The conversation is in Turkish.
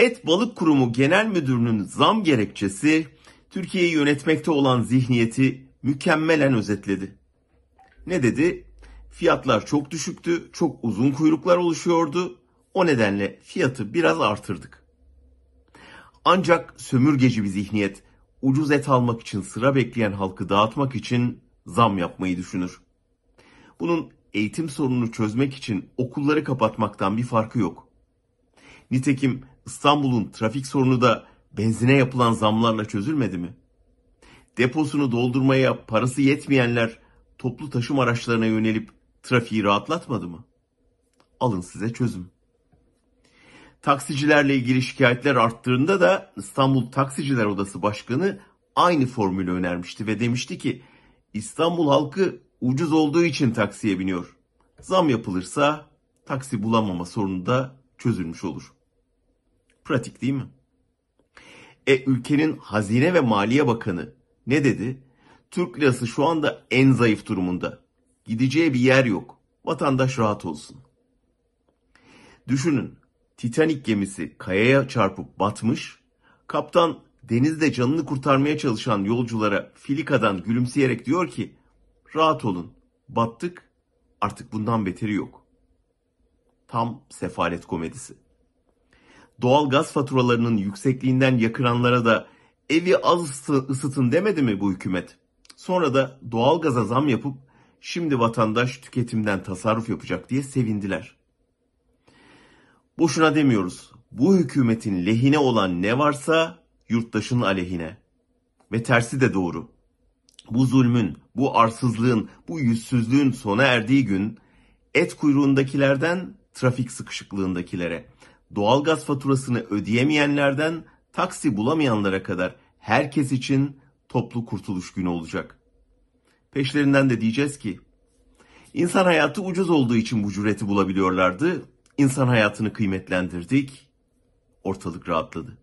Et Balık Kurumu Genel Müdürü'nün zam gerekçesi Türkiye'yi yönetmekte olan zihniyeti mükemmelen özetledi. Ne dedi? Fiyatlar çok düşüktü, çok uzun kuyruklar oluşuyordu. O nedenle fiyatı biraz artırdık. Ancak sömürgeci bir zihniyet ucuz et almak için sıra bekleyen halkı dağıtmak için zam yapmayı düşünür. Bunun eğitim sorununu çözmek için okulları kapatmaktan bir farkı yok. Nitekim İstanbul'un trafik sorunu da benzine yapılan zamlarla çözülmedi mi? Deposunu doldurmaya parası yetmeyenler toplu taşım araçlarına yönelip trafiği rahatlatmadı mı? Alın size çözüm. Taksicilerle ilgili şikayetler arttığında da İstanbul Taksiciler Odası Başkanı aynı formülü önermişti ve demişti ki İstanbul halkı ucuz olduğu için taksiye biniyor. Zam yapılırsa taksi bulamama sorunu da çözülmüş olur. Pratik değil mi? E ülkenin Hazine ve Maliye Bakanı ne dedi? Türk lirası şu anda en zayıf durumunda. Gideceği bir yer yok. Vatandaş rahat olsun. Düşünün, Titanic gemisi kayaya çarpıp batmış, kaptan denizde canını kurtarmaya çalışan yolculara filikadan gülümseyerek diyor ki, rahat olun, battık, artık bundan beteri yok. Tam sefalet komedisi. Doğal gaz faturalarının yüksekliğinden yakıranlara da evi az ısı- ısıtın demedi mi bu hükümet? Sonra da doğal gaza zam yapıp şimdi vatandaş tüketimden tasarruf yapacak diye sevindiler. Boşuna demiyoruz. Bu hükümetin lehine olan ne varsa yurttaşın aleyhine. Ve tersi de doğru. Bu zulmün, bu arsızlığın, bu yüzsüzlüğün sona erdiği gün et kuyruğundakilerden trafik sıkışıklığındakilere, doğalgaz faturasını ödeyemeyenlerden taksi bulamayanlara kadar herkes için toplu kurtuluş günü olacak. Peşlerinden de diyeceğiz ki İnsan hayatı ucuz olduğu için bu cüreti bulabiliyorlardı. İnsan hayatını kıymetlendirdik. Ortalık rahatladı.